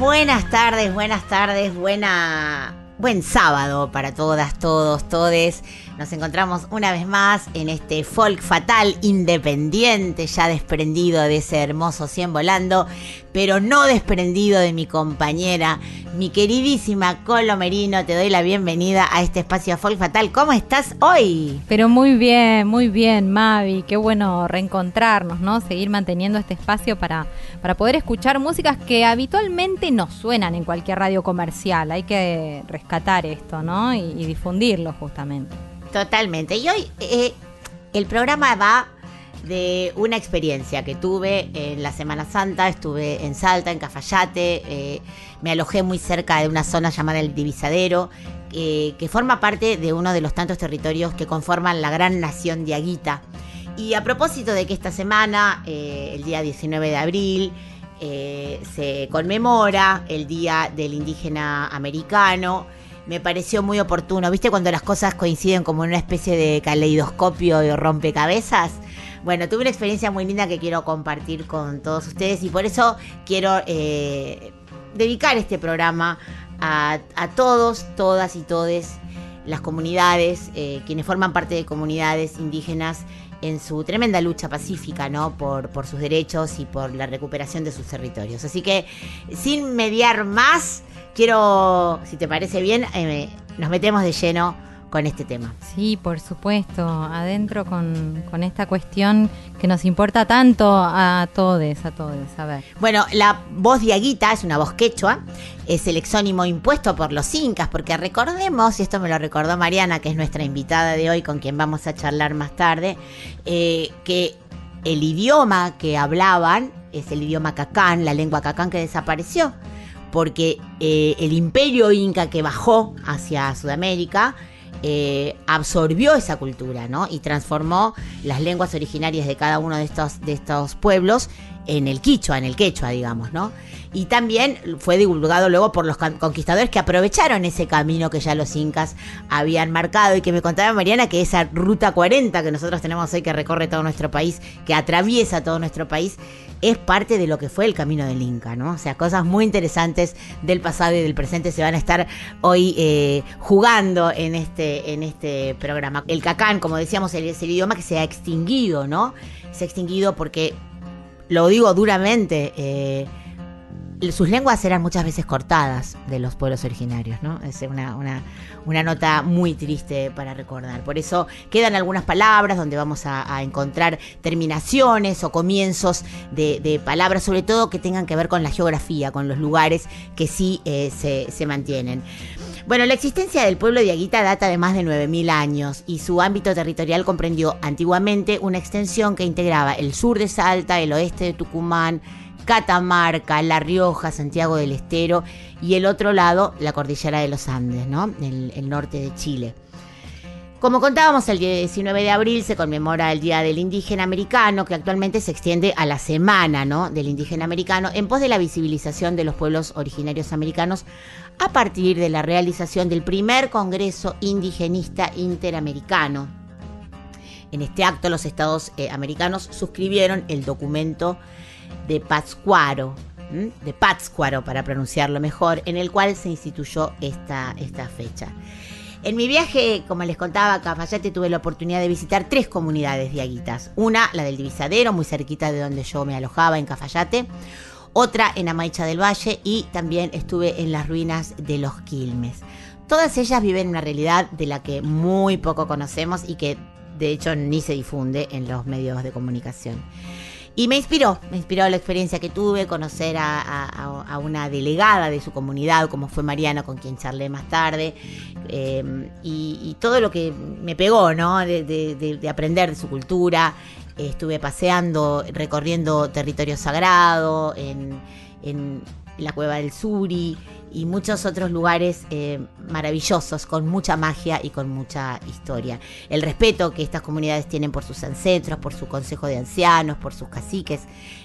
Buenas tardes, buenas tardes, buena, buen sábado para todas, todos, todes. Nos encontramos una vez más en este folk fatal independiente, ya desprendido de ese hermoso 100 volando, pero no desprendido de mi compañera, mi queridísima Colo Merino. Te doy la bienvenida a este espacio folk fatal. ¿Cómo estás hoy? Pero muy bien, muy bien, Mavi. Qué bueno reencontrarnos, ¿no? Seguir manteniendo este espacio para, para poder escuchar músicas que habitualmente no suenan en cualquier radio comercial. Hay que rescatar esto, ¿no? Y, y difundirlo justamente. Totalmente. Y hoy eh, el programa va de una experiencia que tuve en la Semana Santa. Estuve en Salta, en Cafayate. eh, me alojé muy cerca de una zona llamada el Divisadero, que forma parte de uno de los tantos territorios que conforman la gran nación de Aguita. Y a propósito de que esta semana, eh, el día 19 de abril, se conmemora el Día del Indígena Americano, me pareció muy oportuno. ¿Viste cuando las cosas coinciden como en una especie de caleidoscopio y rompecabezas? Bueno, tuve una experiencia muy linda que quiero compartir con todos ustedes y por eso quiero eh, dedicar este programa a, todos, todas y todes las comunidades, eh, quienes forman parte de comunidades indígenas en su tremenda lucha pacífica, ¿no? Por, por sus derechos y por la recuperación de sus territorios. Así que, sin mediar más, quiero, si te parece bien, eh, nos metemos de lleno con este tema. Sí, por supuesto. Adentro con, con esta cuestión que nos importa tanto a todos, a todos. A ver. Bueno, la voz de Aguita es una voz quechua, es el exónimo impuesto por los incas, porque recordemos, y esto me lo recordó Mariana, que es nuestra invitada de hoy, con quien vamos a charlar más tarde, eh, que el idioma que hablaban es el idioma cacán, la lengua cacán que desapareció, porque eh, el imperio inca que bajó hacia Sudamérica, eh, absorbió esa cultura, ¿no? Y transformó las lenguas originarias de cada uno de estos, de estos pueblos en el quichua, en el quechua, digamos, ¿no? Y también fue divulgado luego por los conquistadores que aprovecharon ese camino que ya los incas habían marcado y que me contaba Mariana que esa ruta 40 que nosotros tenemos hoy que recorre todo nuestro país, que atraviesa todo nuestro país, es parte de lo que fue el camino del Inca, ¿no? O sea, cosas muy interesantes del pasado y del presente se van a estar hoy eh, jugando en este, en este programa. El cacán, como decíamos, es el idioma que se ha extinguido, ¿no? Se ha extinguido porque, lo digo duramente, eh, sus lenguas eran muchas veces cortadas de los pueblos originarios, ¿no? Es una, una, una nota muy triste para recordar. Por eso quedan algunas palabras donde vamos a, encontrar terminaciones o comienzos de, de palabras, sobre todo que tengan que ver con la geografía, con los lugares que sí eh, se, se mantienen. Bueno, la existencia del pueblo de Aguita data de más de 9.000 años y su ámbito territorial comprendió antiguamente una extensión que integraba el sur de Salta, el oeste de Tucumán, Catamarca, La Rioja, Santiago del Estero y el otro lado, la cordillera de los Andes, ¿no? El, el norte de Chile. Como contábamos, el 19 de abril se conmemora el Día del Indígena Americano, que actualmente se extiende a la semana ¿no? del Indígena Americano, en pos de la visibilización de los pueblos originarios americanos a partir de la realización del primer Congreso Indigenista Interamericano. En este acto, los estados eh, americanos suscribieron el documento de Pátzcuaro, de Pátzcuaro para pronunciarlo mejor, en el cual se instituyó esta fecha. En mi viaje, como les contaba, a Cafayate tuve la oportunidad de visitar tres comunidades de aguitas. Una, la del Divisadero, muy cerquita de donde yo me alojaba en Cafayate. Otra en Amaicha del Valle y también estuve en las ruinas de los Quilmes. Todas ellas viven una realidad de la que muy poco conocemos y que de hecho ni se difunde en los medios de comunicación. Y me inspiró, me inspiró la experiencia que tuve, conocer a, una delegada de su comunidad, como fue Mariana, con quien charlé más tarde, eh, y, todo lo que me pegó, ¿no? De, de- de- de aprender de su cultura. Estuve paseando, recorriendo territorio sagrado, en la Cueva del Suri y muchos otros lugares eh, maravillosos, con mucha magia y con mucha historia. El respeto que estas comunidades tienen por sus ancestros, por su consejo de ancianos, por sus caciques,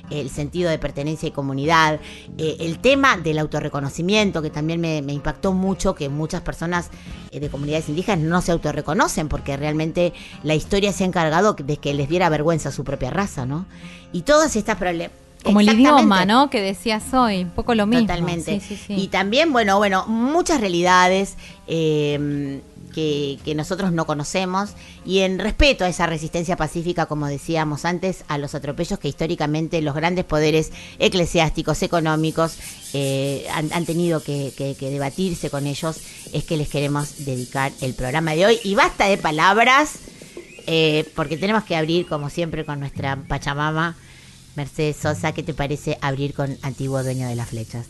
el sentido de pertenencia y comunidad, eh, el tema del autorreconocimiento, que también me, impactó mucho, que muchas personas eh, de comunidades indígenas no se autorreconocen, porque realmente la historia se ha encargado de que les diera vergüenza a su propia raza, ¿no? Y todas estas problemas... Como el idioma, ¿no? Que decías hoy, un poco lo mismo. Totalmente. Sí, sí, sí. Y también, bueno, bueno, muchas realidades eh, que, que nosotros no conocemos y en respeto a esa resistencia pacífica, como decíamos antes, a los atropellos que históricamente los grandes poderes eclesiásticos, económicos, eh, han, han tenido que, que- que debatirse con ellos, es que les queremos dedicar el programa de hoy. Y basta de palabras, eh, porque tenemos que abrir, como siempre, con nuestra Pachamama. Mercedes Sosa, ¿qué te parece abrir con Antiguo Dueño de las Flechas?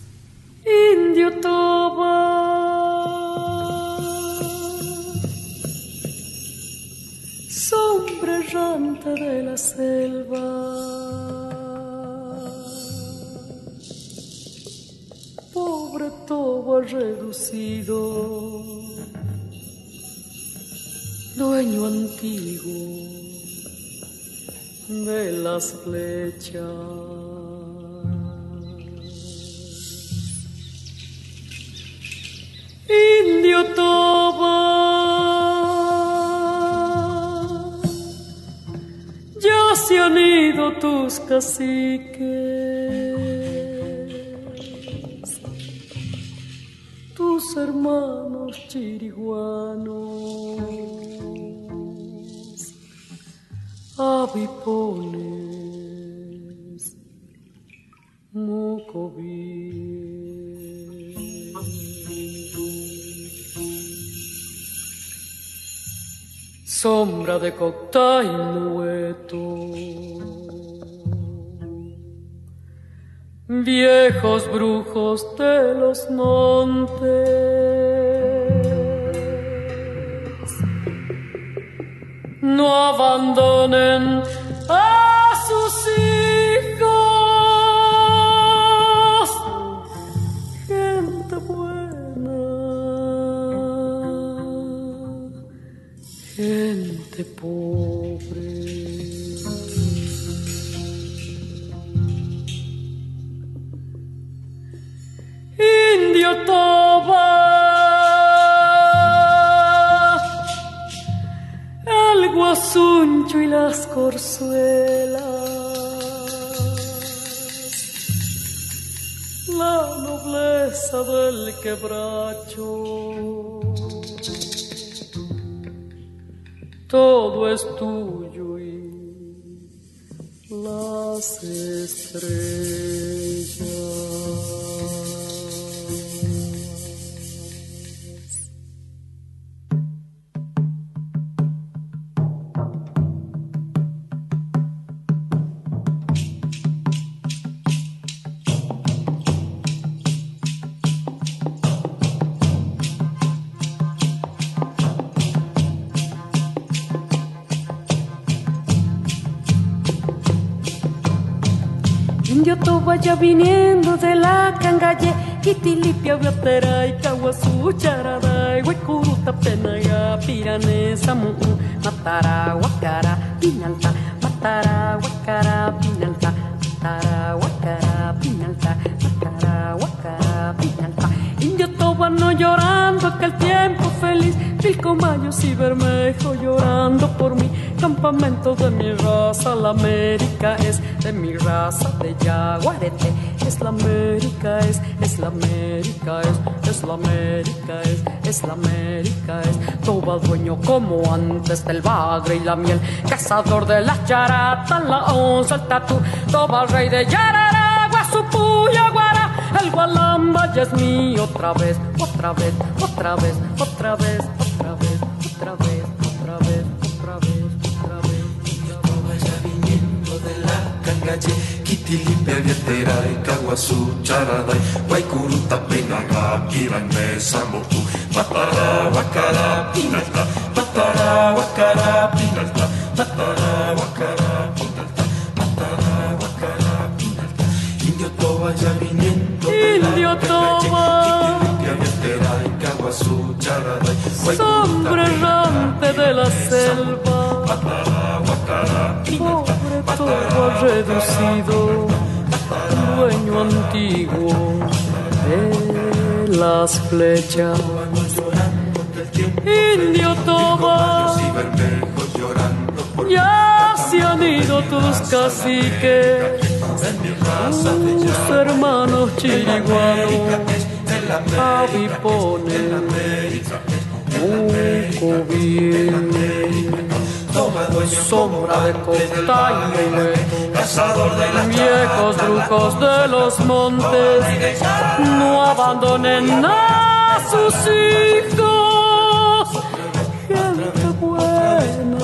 Indio Toba, sombra errante de la selva, pobre Toba reducido, dueño antiguo de las flechas. Indio Toba, ya se han ido tus caciques, tus hermanos chiriguanos, avipones, sombra de cocta y nueto. Viejos brujos de los montes, no abandonen a sus hijos, gente buena. Gente pobre. Indio Toba, guasuncho y las corzuelas, la nobleza del quebracho todo es tuyo y las estrellas. Indio Toba ya viniendo de la cangalle, Itilipia, Biotera y Caguazú, Charada, Huecuruta, Penaga, Piranesa, Mu'u, Matara, Huacara, Pinalta, Matara, Huacara, Pinalta, Matara, Huacara, Pinalta, Matara, Huacara, Pinalta. Indio Toba no llorando aquel tiempo feliz, Pilcomayos y Bermejo llorando por mí, campamento de mi raza, la América es de mi raza, de Yaguarete, es la América es, es la América es, es la América es, es la América es, Toba dueño como antes del bagre y la miel, cazador de las charatas, la onza, el tatú, Toba rey de Yarara, Guasupú, Yaguara, el Gualamba ya es mío otra vez, otra vez, otra vez, otra vez, Nachi, Kitilipe, Vieteray, Caguazú, Charaday, Guaycurú, Tapenacá, Pirangué, Sambortú, Matará, Huacará, Pinaltá, Matará, Huacará, Pinaltá, Matará, Huacará, Pinaltá, Matará, Huacará, Pinaltá, Indio Toba, Yaminiento, Indio Toba, Kitilipe, Vieteray, Caguazú, Charaday, Guaycurú, Sombre errante de la selva, Matará, Huacará, todo reducido, dueño antiguo de las flechas. Indio toma, ya se han ido tus caciques, tus hermanos chiriguanos, avipones, bien. Sombra de costaño cazador de las viejos brujos de los montes, no abandonen a sus hijos. Gente buena,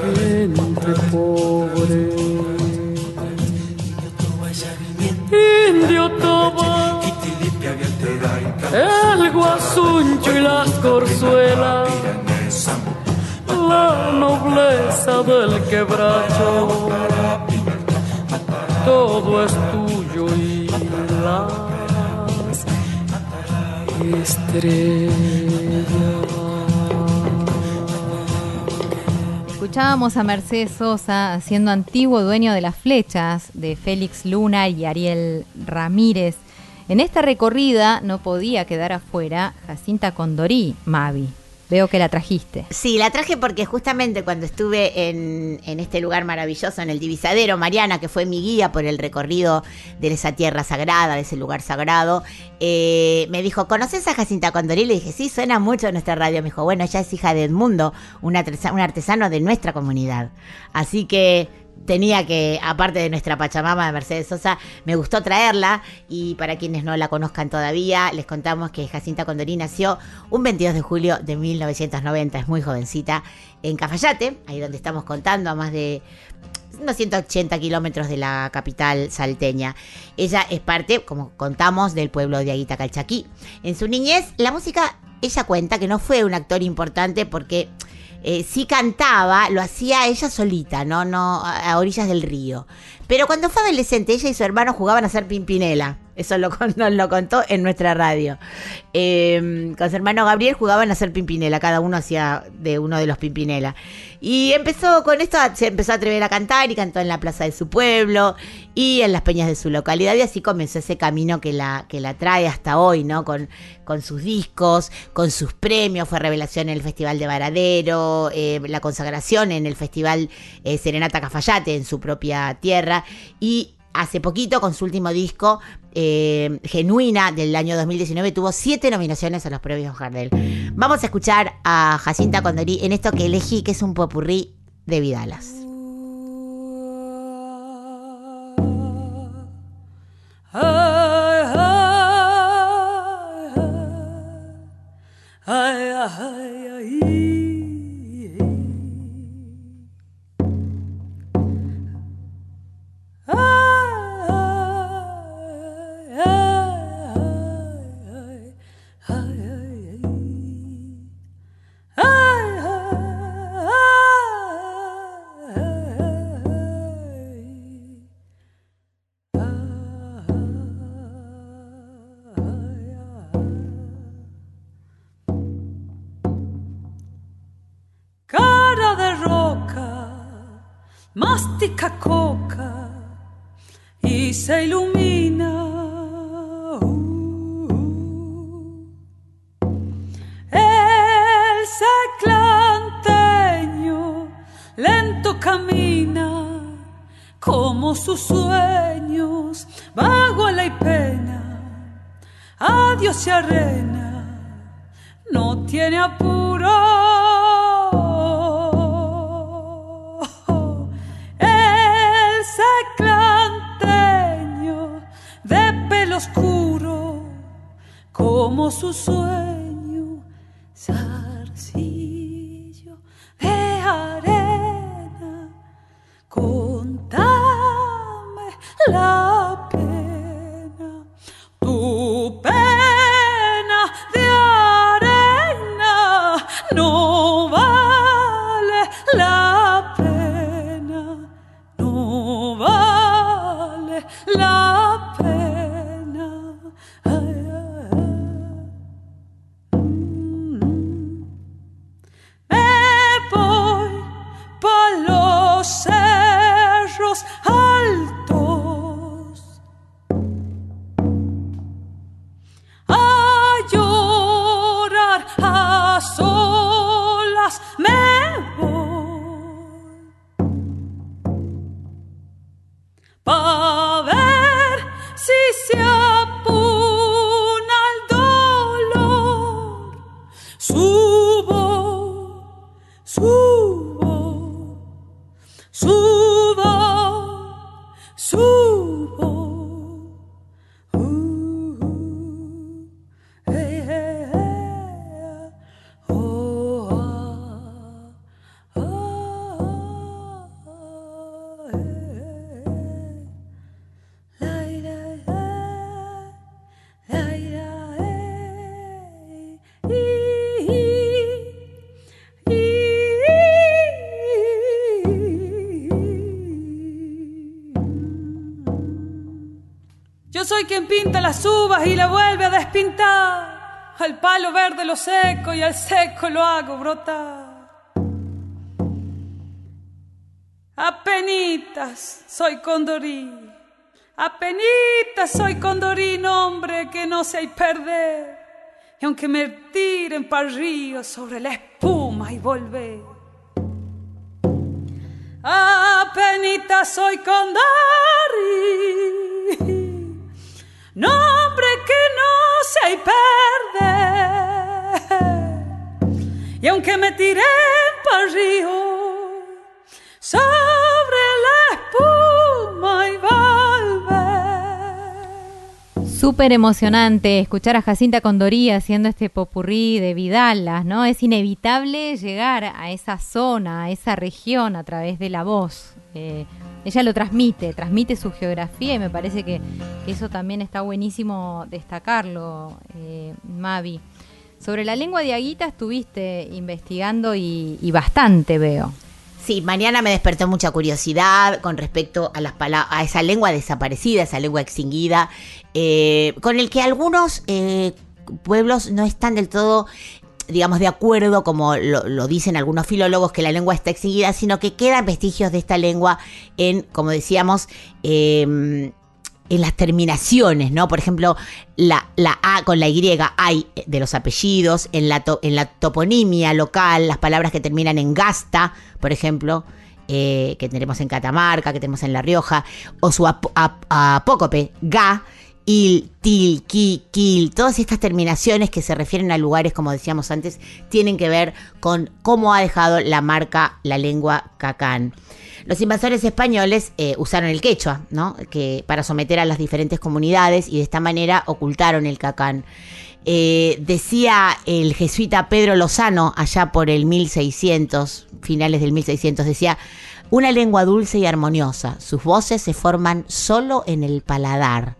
gente pobre. Indio Toba, el guasuncho y las corzuelas. La nobleza del quebracho. Todo es tuyo y las estrellas. Escuchábamos a Mercedes Sosa siendo antiguo dueño de las flechas de Félix Luna y Ariel Ramírez. En esta recorrida no podía quedar afuera Jacinta Condorí, Mavi. Veo que la trajiste. Sí, la traje porque justamente cuando estuve en, en este lugar maravilloso, en el Divisadero, Mariana, que fue mi guía por el recorrido de esa tierra sagrada, de ese lugar sagrado, eh, me dijo, ¿conoces a Jacinta Condorí? Le dije, sí, suena mucho en nuestra radio. Me dijo, bueno, ella es hija de Edmundo, un, artesa- un artesano de nuestra comunidad. Así que tenía que, aparte de nuestra Pachamama de Mercedes Sosa, me gustó traerla y para quienes no la conozcan todavía, les contamos que Jacinta Condorí nació un 22 de julio de 1990, es muy jovencita, en Cafayate, ahí donde estamos contando, a más de unos 180 kilómetros de la capital salteña. Ella es parte, como contamos, del pueblo de Aguita Calchaquí. En su niñez, la música, ella cuenta que no fue un actor importante porque eh, sí cantaba, lo hacía ella solita, no, no a a orillas del río. Pero cuando fue adolescente, ella y su hermano jugaban a ser pimpinela. Eso lo, nos lo contó en nuestra radio. Eh, con su hermano Gabriel jugaban a ser pimpinela, cada uno hacía de uno de los pimpinela. Y empezó con esto, se empezó a atrever a cantar y cantó en la plaza de su pueblo y en las peñas de su localidad. Y así comenzó ese camino que la, que la trae hasta hoy, ¿no? Con, con sus discos, con sus premios. Fue revelación en el Festival de Varadero, eh, la consagración en el Festival eh, Serenata Cafayate en su propia tierra. Y hace poquito, con su último disco, eh, Genuina, del año 2019, tuvo siete nominaciones a los premios Gardel. Vamos a escuchar a Jacinta Condorí en esto que elegí, que es un popurrí de Vidalas. Ay, ay, ay, ay, mastica coca y se ilumina. El seclanteño lento camina como sus sueños, vago y pena, adiós y arena, no tiene apuro. Oscuro, como su sueño, soy quien pinta las uvas y la vuelve a despintar. Al palo verde lo seco y al seco lo hago brotar. Apenitas soy condorí. Apenitas soy condorí, hombre que no sé perder. Y aunque me tiren para río sobre la espuma y volver. Apenitas soy condorí. Nombre que no sé perder. Y aunque me tiren para río sobre Súper emocionante escuchar a Jacinta Condorí haciendo este popurrí de Vidalas, ¿no? Es inevitable llegar a esa zona, a esa región a través de la voz. Eh, ella lo transmite, transmite su geografía y me parece que, que eso también está buenísimo destacarlo, eh, Mavi. Sobre la lengua de Aguita estuviste investigando y, y bastante, veo. Sí, mañana me despertó mucha curiosidad con respecto a las a esa lengua desaparecida, esa lengua extinguida, eh, con el que algunos eh, pueblos no están del todo digamos, de acuerdo, como lo, lo dicen algunos filólogos, que la lengua está extinguida, sino que quedan vestigios de esta lengua en, como decíamos, eh, en las terminaciones, ¿no? Por ejemplo, la, la A con la Y hay de los apellidos, en la, en la toponimia local, las palabras que terminan en gasta, por ejemplo, eh, que tenemos en Catamarca, que tenemos en La Rioja, o su ap- ap- apócope, ga, il, til, ki, kil, todas estas terminaciones que se refieren a lugares, como decíamos antes, tienen que ver con cómo ha dejado la marca la lengua cacán. Los invasores españoles eh, usaron el quechua, ¿no? Que para someter a las diferentes comunidades y de esta manera ocultaron el cacán. Eh, decía el jesuita Pedro Lozano allá por el 1600, finales del 1600, decía, una lengua dulce y armoniosa, sus voces se forman solo en el paladar.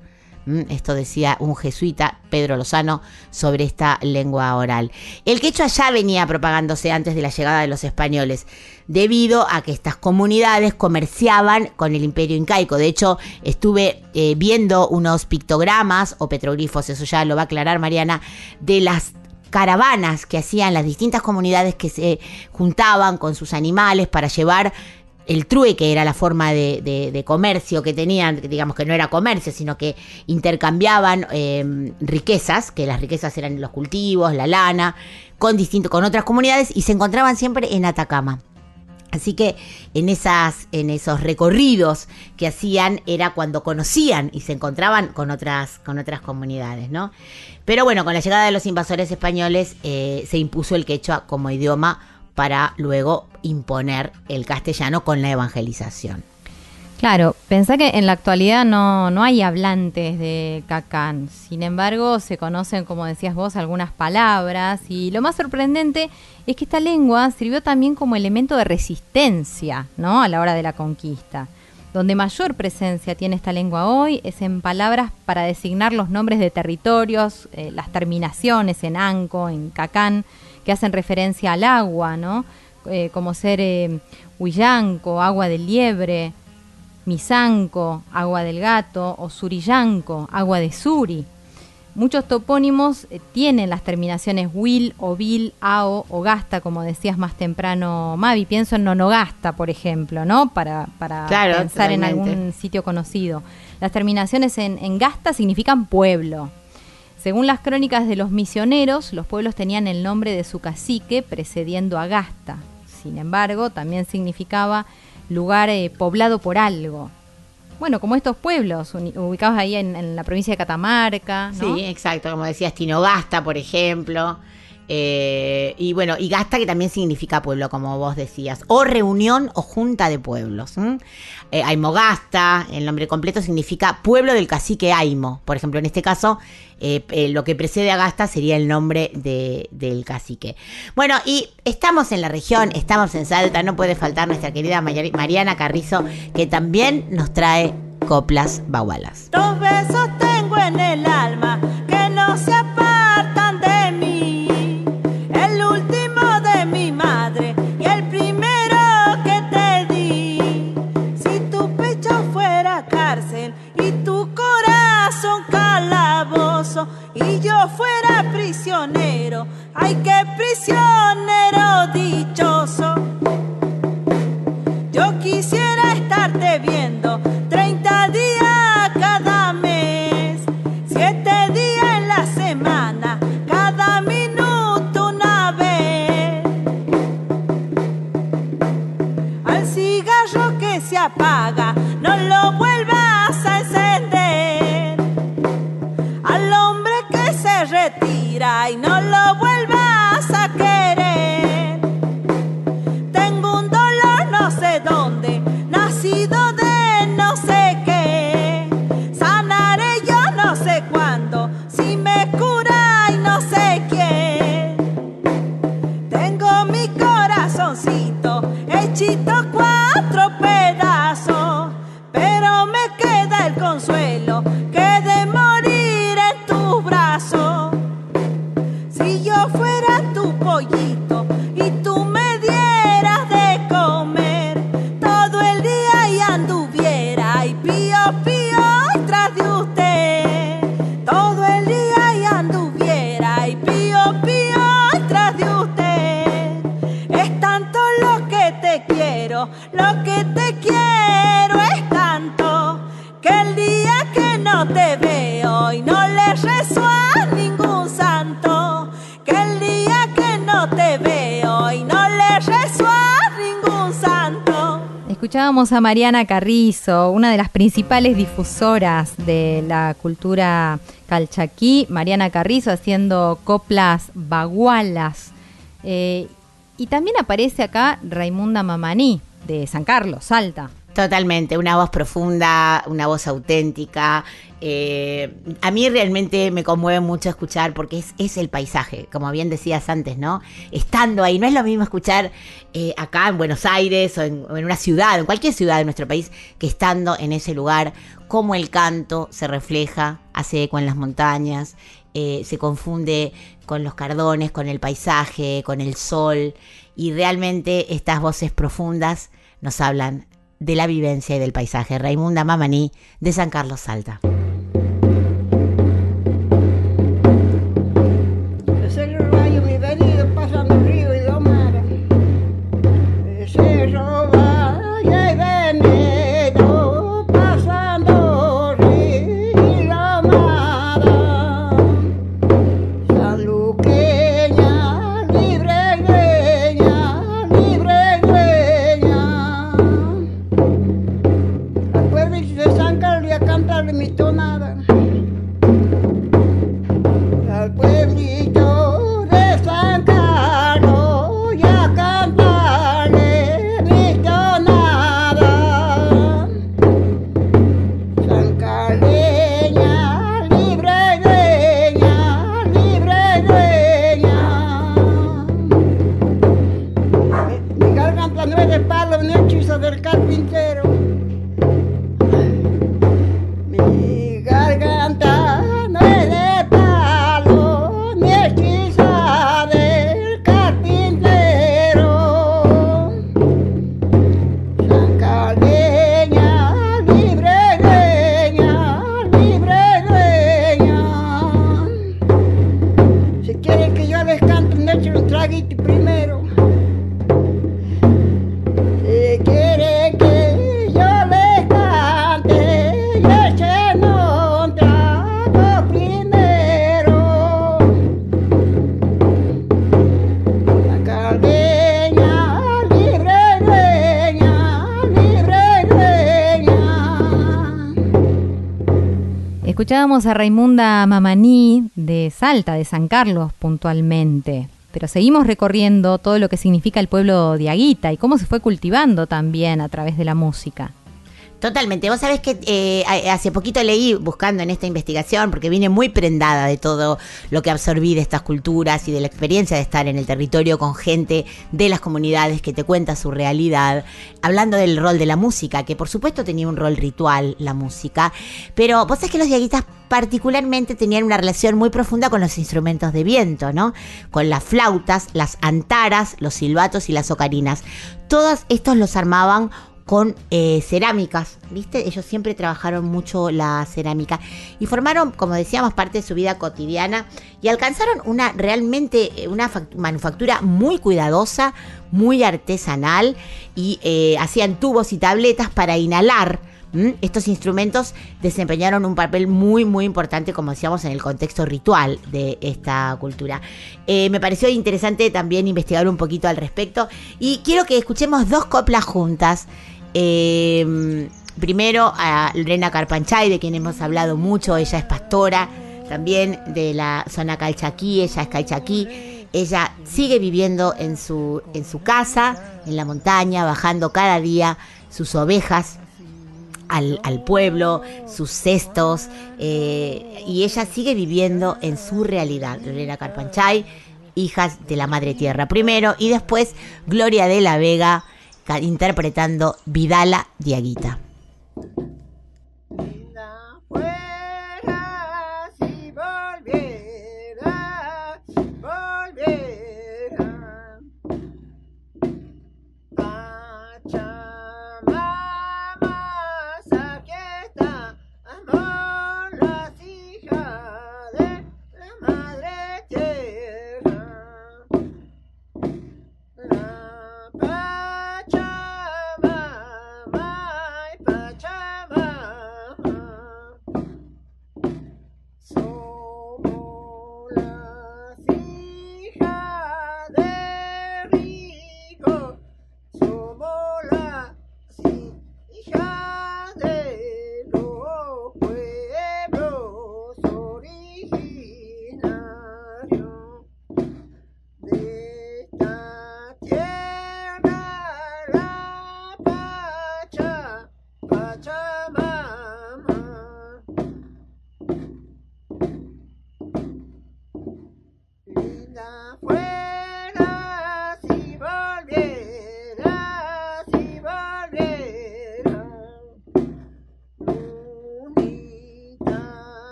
Mm, Esto decía un jesuita, Pedro Lozano, sobre esta lengua oral. El quechua ya venía propagándose antes de la llegada de los españoles, debido a que estas comunidades comerciaban con el imperio incaico. De hecho, estuve eh, viendo unos pictogramas o petroglifos, eso ya lo va a aclarar Mariana, de las caravanas que hacían las distintas comunidades que se juntaban con sus animales para llevar el trueque era la forma de, comercio que tenían, digamos que no era comercio, sino que intercambiaban eh, riquezas, que las riquezas eran los cultivos, la lana, con distinto, con otras comunidades, y se encontraban siempre en Atacama. Así que en esas, en esos recorridos que hacían era cuando conocían y se encontraban con otras, con otras comunidades, ¿no? Pero bueno, con la llegada de los invasores españoles eh, se impuso el quechua como idioma para luego imponer el castellano con la evangelización. Claro, pensá que en la actualidad no, no hay hablantes de cacán. Sin embargo, se conocen, como decías vos, algunas palabras. Y lo más sorprendente es que esta lengua sirvió también como elemento de resistencia, ¿no? A la hora de la conquista. Donde mayor presencia tiene esta lengua hoy es en palabras para designar los nombres de territorios, eh, las terminaciones en anco, en cacán, que hacen referencia al agua, ¿no? Eh, como ser eh, huillanco, agua del liebre, Misanco, agua del gato, o Surillanco, agua de Suri. Muchos topónimos eh, tienen las terminaciones will, o vil, ao o gasta, como decías más temprano, Mavi. Pienso en nonogasta, por ejemplo, ¿no? Para, para Claro, pensar en algún sitio conocido. Las terminaciones en, en gasta significan pueblo. Según las crónicas de los misioneros, los pueblos tenían el nombre de su cacique precediendo a Gasta. Sin embargo, también significaba lugar eh, poblado por algo. Bueno, como estos pueblos ubicados ahí en, en la provincia de Catamarca. Sí, exacto, como decías, Tinogasta, por ejemplo. Eh, y bueno, y Gasta que también significa pueblo, como vos decías, o reunión o junta de pueblos. ¿m? Eh, Aimogasta, el nombre completo significa pueblo del cacique Aimo. Por ejemplo, en este caso, eh, eh, lo que precede a Gasta sería el nombre de- del cacique. Bueno, y estamos en la región, estamos en Salta, no puede faltar nuestra querida Mariana Carrizo, que también nos trae coplas bagualas. Dos besos tengo en el alma y yo fuera prisionero. Ay, qué prisionero dichoso. A Mariana Carrizo, una de las principales difusoras de la cultura calchaquí. Mariana Carrizo haciendo coplas bagualas. Eh, y también aparece acá Raimunda Mamaní, de San Carlos, Salta. Totalmente, una voz profunda, una voz auténtica. Eh, a mí realmente me conmueve mucho escuchar porque es, el paisaje, como bien decías antes, ¿no? Estando ahí, no es lo mismo escuchar eh, acá en Buenos Aires o en, una ciudad, en cualquier ciudad de nuestro país, que estando en ese lugar, cómo el canto se refleja, hace eco en las montañas, eh, se confunde con los cardones, con el paisaje, con el sol, y realmente estas voces profundas nos hablan de la vivencia y del paisaje. Raimunda Mamaní, de San Carlos Salta. Escuchábamos a Raimunda Mamaní de Salta, de San Carlos puntualmente. Pero seguimos recorriendo todo lo que significa el pueblo de Aguita y cómo se fue cultivando también a través de la música. Totalmente. Vos sabés que eh, hace poquito leí buscando en esta investigación, porque vine muy prendada de todo lo que absorbí de estas culturas y de la experiencia de estar en el territorio con gente de las comunidades que te cuenta su realidad, hablando del rol de la música, que por supuesto tenía un rol ritual la música, pero vos sabés que los diaguitas particularmente tenían una relación muy profunda con los instrumentos de viento, ¿no? Con las flautas, las antaras, los silbatos y las ocarinas. Todos estos los armaban con eh, cerámicas, ¿viste? Ellos siempre trabajaron mucho la cerámica y formaron, como decíamos, parte de su vida cotidiana y alcanzaron una realmente eh, una fac- manufactura muy cuidadosa, muy artesanal y eh, hacían tubos y tabletas para inhalar. Estos instrumentos desempeñaron un papel muy, muy importante, como decíamos, en el contexto ritual de esta cultura. Me pareció interesante también investigar un poquito al respecto y quiero que escuchemos dos coplas juntas. Eh, primero a Lorena Carpanchay, de quien hemos hablado mucho, ella es pastora también de la zona Calchaquí, ella es Calchaquí. Ella sigue viviendo en su, en su casa, en la montaña, bajando cada día sus ovejas al, pueblo, sus cestos, eh, y ella sigue viviendo en su realidad. Lorena Carpanchay, hijas de la Madre Tierra primero, y después Gloria de la Vega interpretando Vidala Diaguita.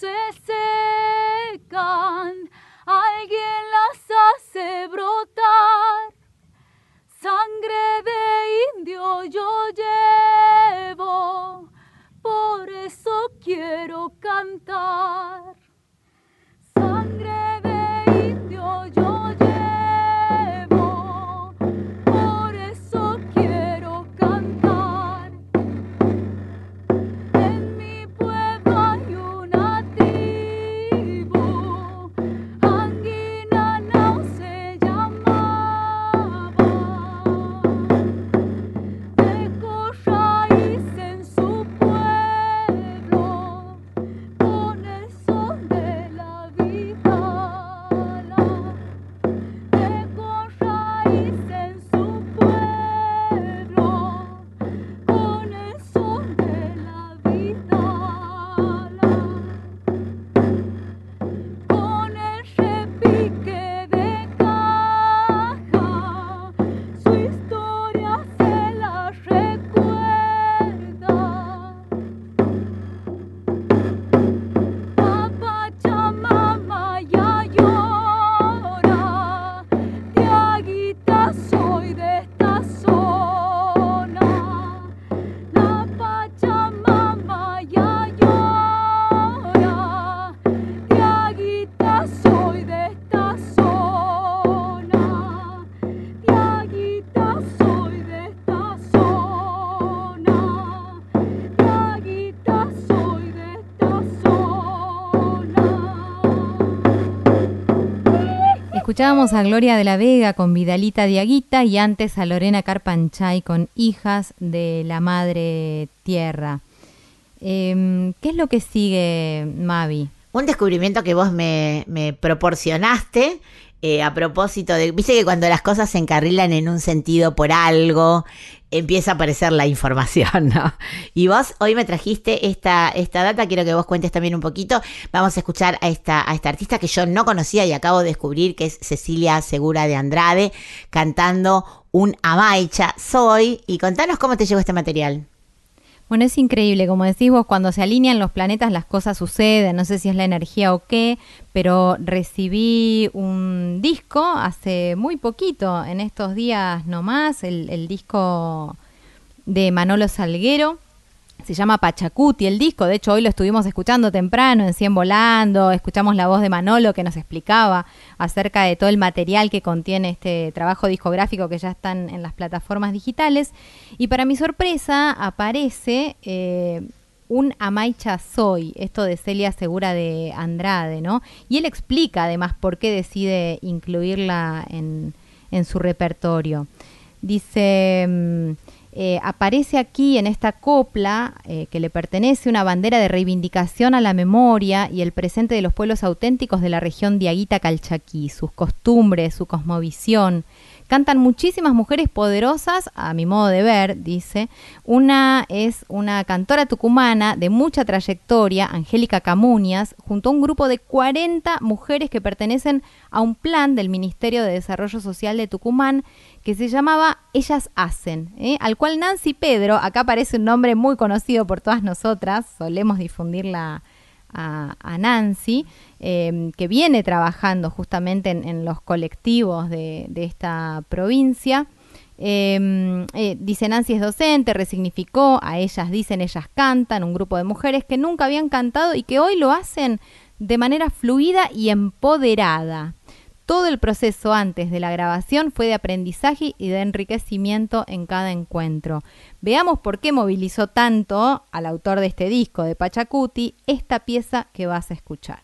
Raíces no Escuchábamos a Gloria de la Vega con Vidalita Diaguita y antes a Lorena Carpanchay con Hijas de la Madre Tierra. Em, ¿Qué es lo que sigue, Mavi? Un descubrimiento que vos me, me proporcionaste eh, a propósito de, viste que cuando las cosas se encarrilan en un sentido por algo, empieza a aparecer la información, ¿no? Y vos hoy me trajiste esta, esta data, quiero que vos cuentes también un poquito. Vamos a escuchar a esta, a esta artista que yo no conocía y acabo de descubrir, que es Cecilia Segura de Andrade, cantando un Amaicha Soy. Y contanos cómo te llegó este material. Bueno, es increíble, como decís vos, cuando se alinean los planetas las cosas suceden, no sé si es la energía o qué, pero recibí un disco hace muy poquito, en estos días nomás, el, el disco de Manolo Salguero, se llama Pachacuti el disco, de hecho hoy lo estuvimos escuchando temprano en Cien Volando, escuchamos la voz de Manolo que nos explicaba acerca de todo el material que contiene este trabajo discográfico que ya están en las plataformas digitales y para mi sorpresa aparece eh, un Amaicha Soy, esto de Celia Segura de Andrade, ¿no? Y él explica además por qué decide incluirla en, en su repertorio. Dice... eh, aparece aquí en esta copla eh, que le pertenece una bandera de reivindicación a la memoria y el presente de los pueblos auténticos de la región Diaguita Calchaquí, sus costumbres, su cosmovisión. Cantan muchísimas mujeres poderosas, a mi modo de ver, dice. Una es una cantora tucumana de mucha trayectoria, Angélica Camuñas, junto a un grupo de 40 mujeres que pertenecen a un plan del Ministerio de Desarrollo Social de Tucumán que se llamaba Ellas Hacen, ¿eh? al cual Nancy Pedro, acá aparece un nombre muy conocido por todas nosotras, solemos difundirla a, Nancy, eh, que viene trabajando justamente en, los colectivos de, esta provincia. Eh, eh, dice Nancy es docente, resignificó, a ellas dicen, ellas cantan, un grupo de mujeres que nunca habían cantado y que hoy lo hacen de manera fluida y empoderada. Todo el proceso antes de la grabación fue de aprendizaje y de enriquecimiento en cada encuentro. Veamos por qué movilizó tanto al autor de este disco de Pachacuti esta pieza que vas a escuchar.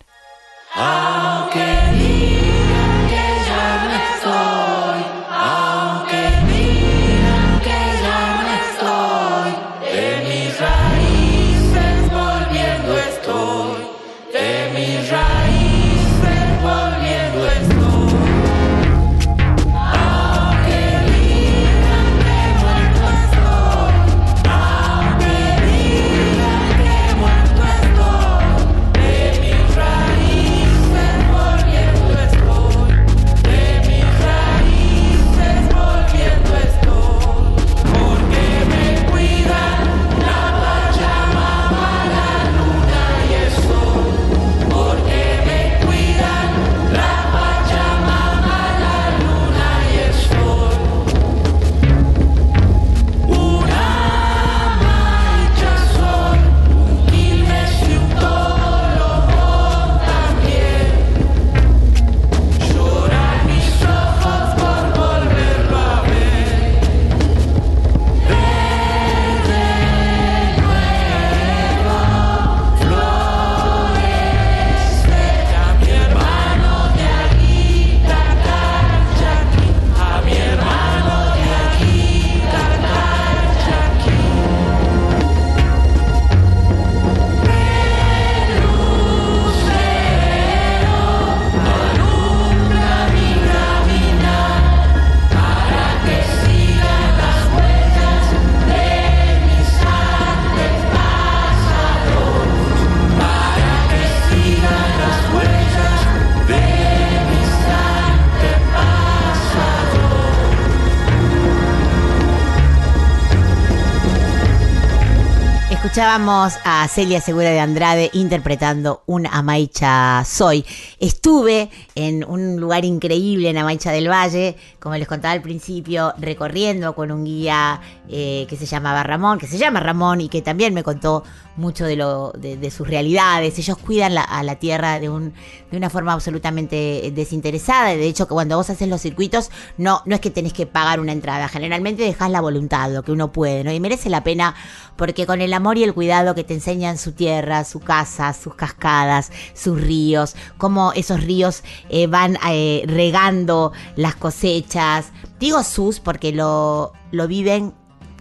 Escuchábamos a Celia Segura de Andrade interpretando un Amaicha Soy. Estuve en un lugar increíble en Amaicha del Valle, como les contaba al principio, recorriendo con un guía eh, que se llamaba Ramón, que se llama Ramón y que también me contó mucho de, lo, de, sus realidades. Ellos cuidan la- a la tierra de, un, de una forma absolutamente desinteresada. De hecho, cuando vos haces los circuitos, no, no es que tenés que pagar una entrada. Generalmente dejas la voluntad, lo que uno puede, ¿no? Y merece la pena porque con el amor y el cuidado que te enseñan su tierra, su casa, sus cascadas, sus ríos, cómo esos ríos eh, van eh, regando las cosechas. Digo sus porque lo, lo viven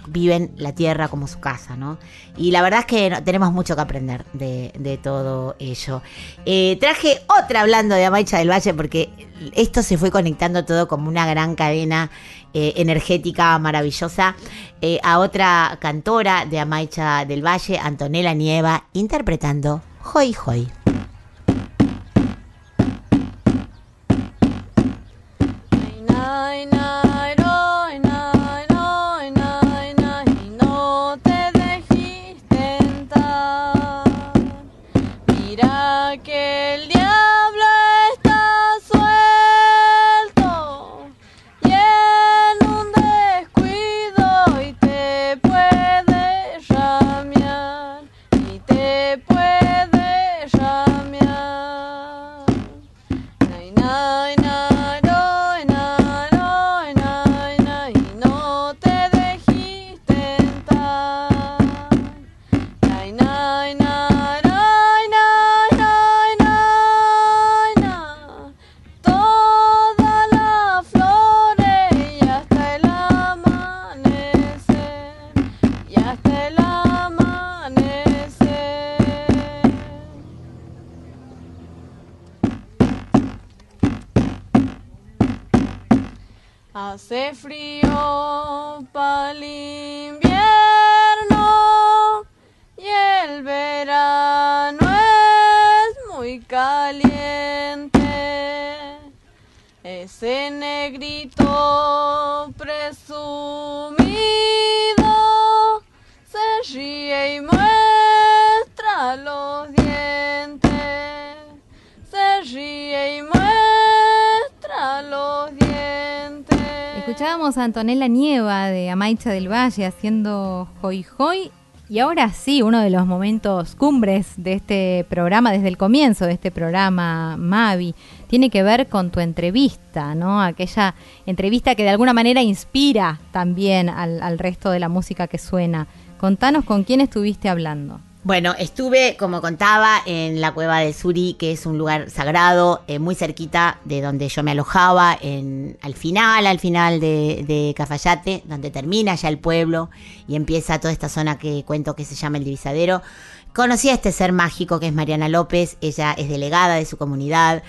viven la tierra como su casa, ¿no? Y la verdad es que tenemos mucho que aprender de, de todo ello. Eh, traje otra hablando de Amaicha del Valle porque esto se fue conectando todo como una gran cadena eh, energética maravillosa eh, a otra cantora de Amaicha del Valle, Antonella Nieva, interpretando Hoy Hoy. Antonella Nieva de Amaicha del Valle haciendo Hoy Hoy. Y ahora sí, uno de los momentos cumbres de este programa, desde el comienzo de este programa, Mavi, tiene que ver con tu entrevista, ¿no? Aquella entrevista que de alguna manera inspira también al, al resto de la música que suena. Contanos con quién estuviste hablando. Bueno, estuve, como contaba, en la cueva de Suri, que es un lugar sagrado, eh, muy cerquita de donde yo me alojaba, en, al final, al final de, Cafayate, donde termina ya el pueblo y empieza toda esta zona que cuento que se llama el Divisadero. Conocí a este ser mágico que es Mariana López, ella es delegada de su comunidad,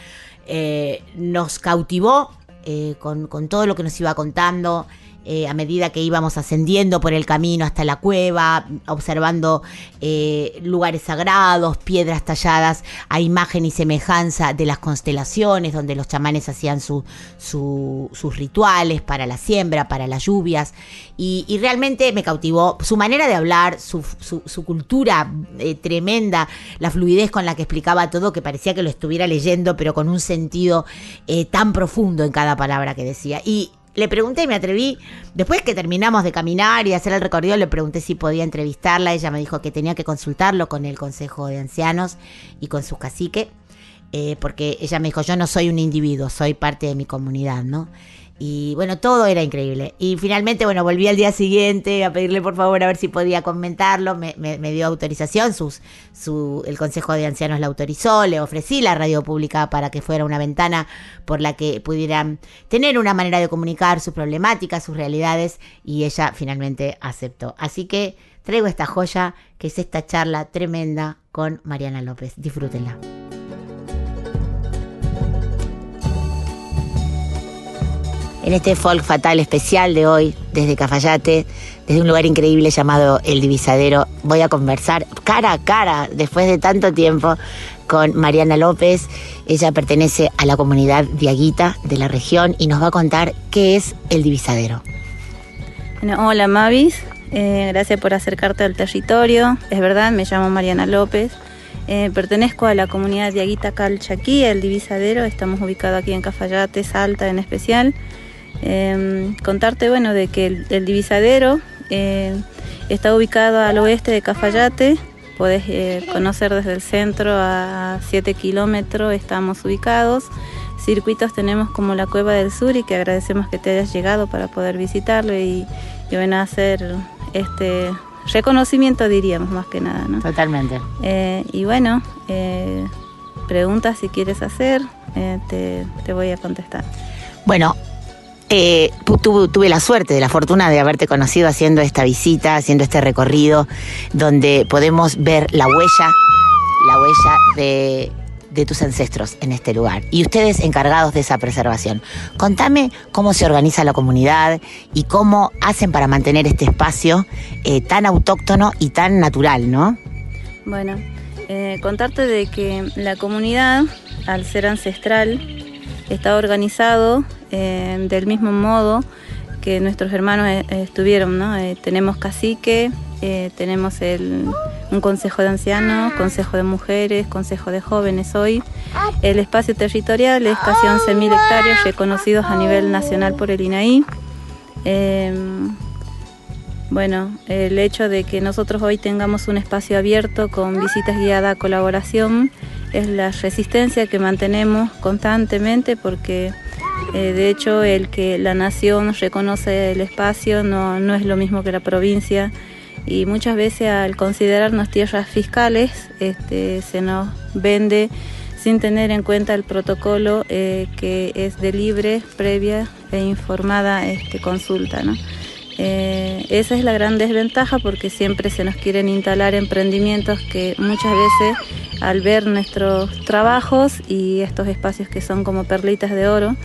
eh, nos cautivó eh, con todo lo que nos iba contando. Eh, a medida que íbamos ascendiendo por el camino hasta la cueva, observando eh, lugares sagrados, piedras talladas a imagen y semejanza de las constelaciones, donde los chamanes hacían su- su- sus rituales para la siembra, para las lluvias, y, realmente me cautivó su manera de hablar, su, su- cultura eh, tremenda, la fluidez con la que explicaba todo, que parecía que lo estuviera leyendo, pero con un sentido tan profundo en cada palabra que decía. Y le pregunté me atreví, después que terminamos de caminar y hacer el recorrido, le pregunté si podía entrevistarla. Ella me dijo que tenía que consultarlo con el Consejo de Ancianos y con su cacique, eh, porque ella me dijo, yo no soy un individuo, soy parte de mi comunidad, ¿no? Y bueno, todo era increíble. Y finalmente, bueno, volví al día siguiente a pedirle por favor a ver si podía comentarlo. Me, dio autorización, sus, su, el Consejo de Ancianos la autorizó, le ofrecí la radio pública para que fuera una ventana por la que pudieran tener una manera de comunicar sus problemáticas, sus realidades, y ella finalmente aceptó. Así que traigo esta joya, que es esta charla tremenda con Mariana López. Disfrútenla. En este folk fatal especial de hoy, desde Cafayate, desde un lugar increíble llamado El Divisadero, voy a conversar cara a cara, después de tanto tiempo, con Mariana López. Ella pertenece a la comunidad diaguita de la región y nos va a contar qué es El Divisadero. Hola Mavis, Eh, gracias por acercarte al territorio. Es verdad, me llamo Mariana López. Eh, pertenezco a la comunidad de Aguita Calchaquí, el Divisadero. Estamos ubicados aquí en Cafayate, Salta en especial. Eh, contarte, bueno, de que el, el Divisadero eh, está ubicado al oeste de Cafayate. Podés eh, conocer desde el centro a 7 kilómetros, estamos ubicados. Circuitos tenemos como la Cueva del Sur y que agradecemos que te hayas llegado para poder visitarlo y, y bueno, hacer este reconocimiento diríamos más que nada, ¿no? Totalmente. Eh, y bueno, preguntas si quieres hacer, te, te voy a contestar. Bueno, eh, tuve, la suerte, de la fortuna de haberte conocido haciendo esta visita, haciendo este recorrido, donde podemos ver la huella, la huella de, de tus ancestros en este lugar. Y ustedes encargados de esa preservación. Contame cómo se organiza la comunidad y cómo hacen para mantener este espacio eh, tan autóctono y tan natural, ¿no? Bueno, eh, contarte de que la comunidad, al ser ancestral, está organizado eh, del mismo modo que nuestros hermanos eh, estuvieron, ¿no? Eh, tenemos cacique, tenemos el, un consejo de ancianos, consejo de mujeres, consejo de jóvenes hoy. El espacio territorial es casi 11.000 hectáreas reconocidos a nivel nacional por el INAI. Eh, bueno, el hecho de que nosotros hoy tengamos un espacio abierto con visitas guiadas a colaboración es la resistencia que mantenemos constantemente porque eh, de hecho el que la nación reconoce el espacio no, no es lo mismo que la provincia y muchas veces al considerarnos tierras fiscales este, se nos vende sin tener en cuenta el protocolo eh, que es de libre, previa e informada este, consulta. ¿no? Eh, esa es la gran desventaja porque siempre se nos quieren instalar emprendimientos que muchas veces al ver nuestros trabajos y estos espacios que son como perlitas de oro,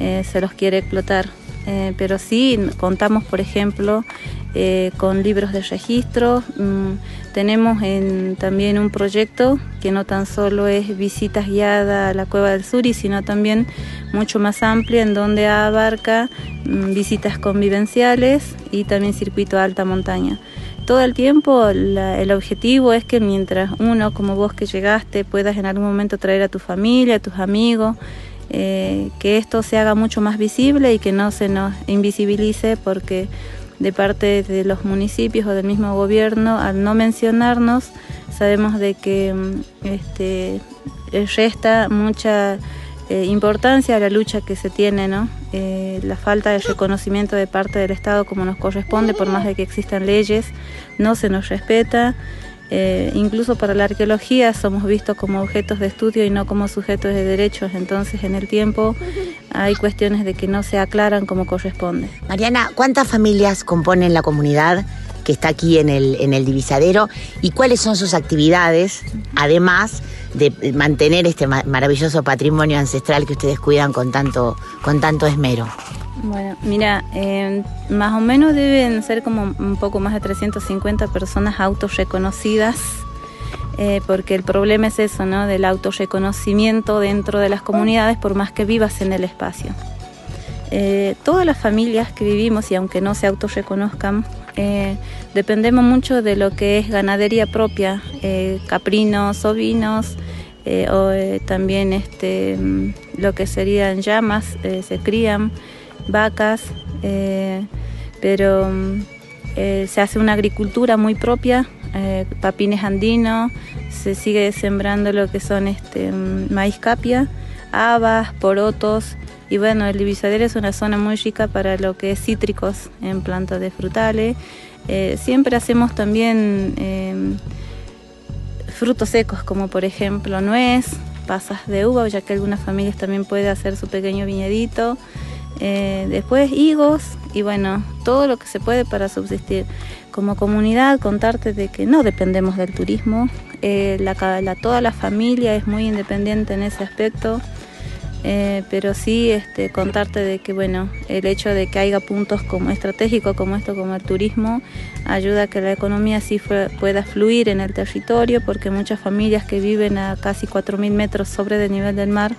eh, se los quiere explotar. Eh, pero sí contamos, por ejemplo, eh, con libros de registro. mm, tenemos en- también un proyecto que no tan solo es visitas guiadas a la Cueva del Suri, sino también mucho más amplia, en donde abarca mm, visitas convivenciales y también circuito alta montaña. Todo el tiempo la- el objetivo es que mientras uno, como vos que llegaste, puedas en algún momento traer a tu familia, a tus amigos, eh, que esto se haga mucho más visible y que no se nos invisibilice porque de parte de los municipios o del mismo gobierno, al no mencionarnos, sabemos de que mm, este, eh, resta mucha eh, importancia a la lucha que se tiene, ¿no? Eh, la falta de reconocimiento de parte del Estado como nos corresponde, por más de que existan leyes, no se nos respeta. Eh, incluso para la arqueología somos vistos como objetos de estudio y no como sujetos de derechos, entonces en el tiempo hay cuestiones de que no se aclaran como corresponde. Mariana, ¿cuántas familias componen la comunidad que está aquí en el, en el divisadero y cuáles son sus actividades, además de mantener este ma- maravilloso patrimonio ancestral que ustedes cuidan con tanto, con tanto esmero? Bueno, mira, eh, más o menos deben ser como un poco más de 350 personas autorreconocidas, eh, porque el problema es eso, ¿no? Del autorreconocimiento dentro de las comunidades, por más que vivas en el espacio. Eh, todas las familias que vivimos, y aunque no se autorreconozcan, eh, dependemos mucho de lo que es ganadería propia, eh, caprinos, ovinos, o también este, mm, lo que serían llamas, se crían vacas, eh, pero mm, eh, se hace una agricultura muy propia, eh, papines andinos, se sigue sembrando lo que son este, mm, maíz capia, habas, porotos, y bueno, el divisadero es una zona muy rica para lo que es cítricos en plantas de frutales. Siempre hacemos también eh, frutos secos, como por ejemplo nuez, pasas de uva, ya que algunas familias también pueden hacer su pequeño viñedito. Eh, después higos y bueno, todo lo que se puede para subsistir. Como comunidad, contarte de que no dependemos del turismo, eh, la, la- toda la familia es muy independiente en ese aspecto. Eh, pero sí este, contarte de que bueno el hecho de que haya puntos como estratégicos como esto como el turismo ayuda a que la economía sí fue- pueda fluir en el territorio porque muchas familias que viven a casi 4.000 metros sobre el nivel del mar